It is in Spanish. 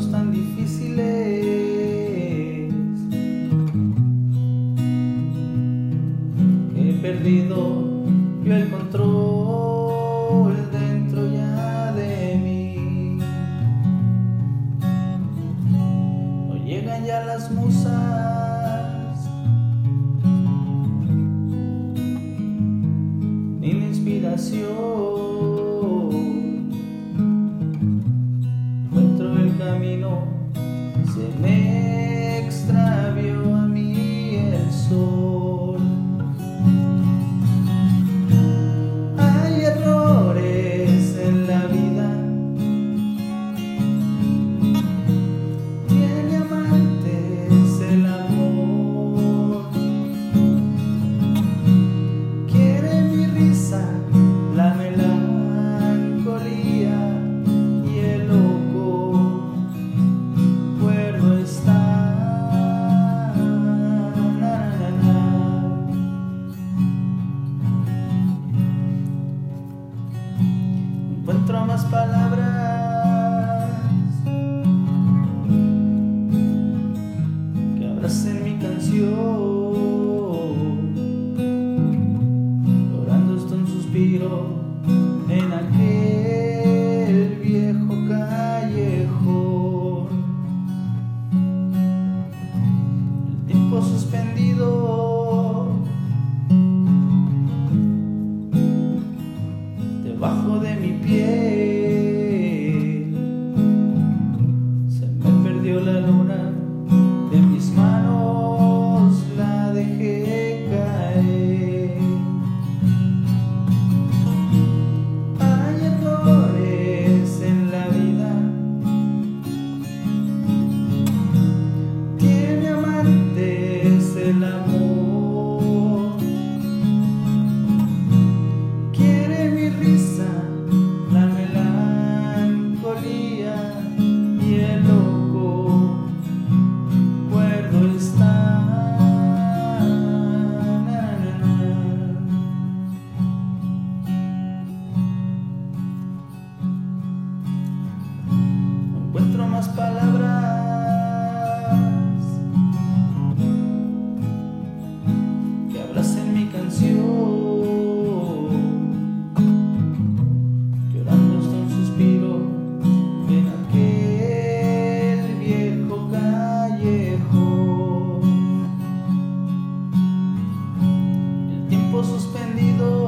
momentos tan difíciles. He perdido yo el control dentro ya de mí. No llegan ya las musas. Ni la inspiración. encuentro más palabras que abracen mi canción. Orando hasta un suspiro en aquel viejo callejón. El tiempo suspendido. mismas palabras que hablas mi canción, llorando hasta un suspiro en aquel viejo callejón, el tiempo suspendido.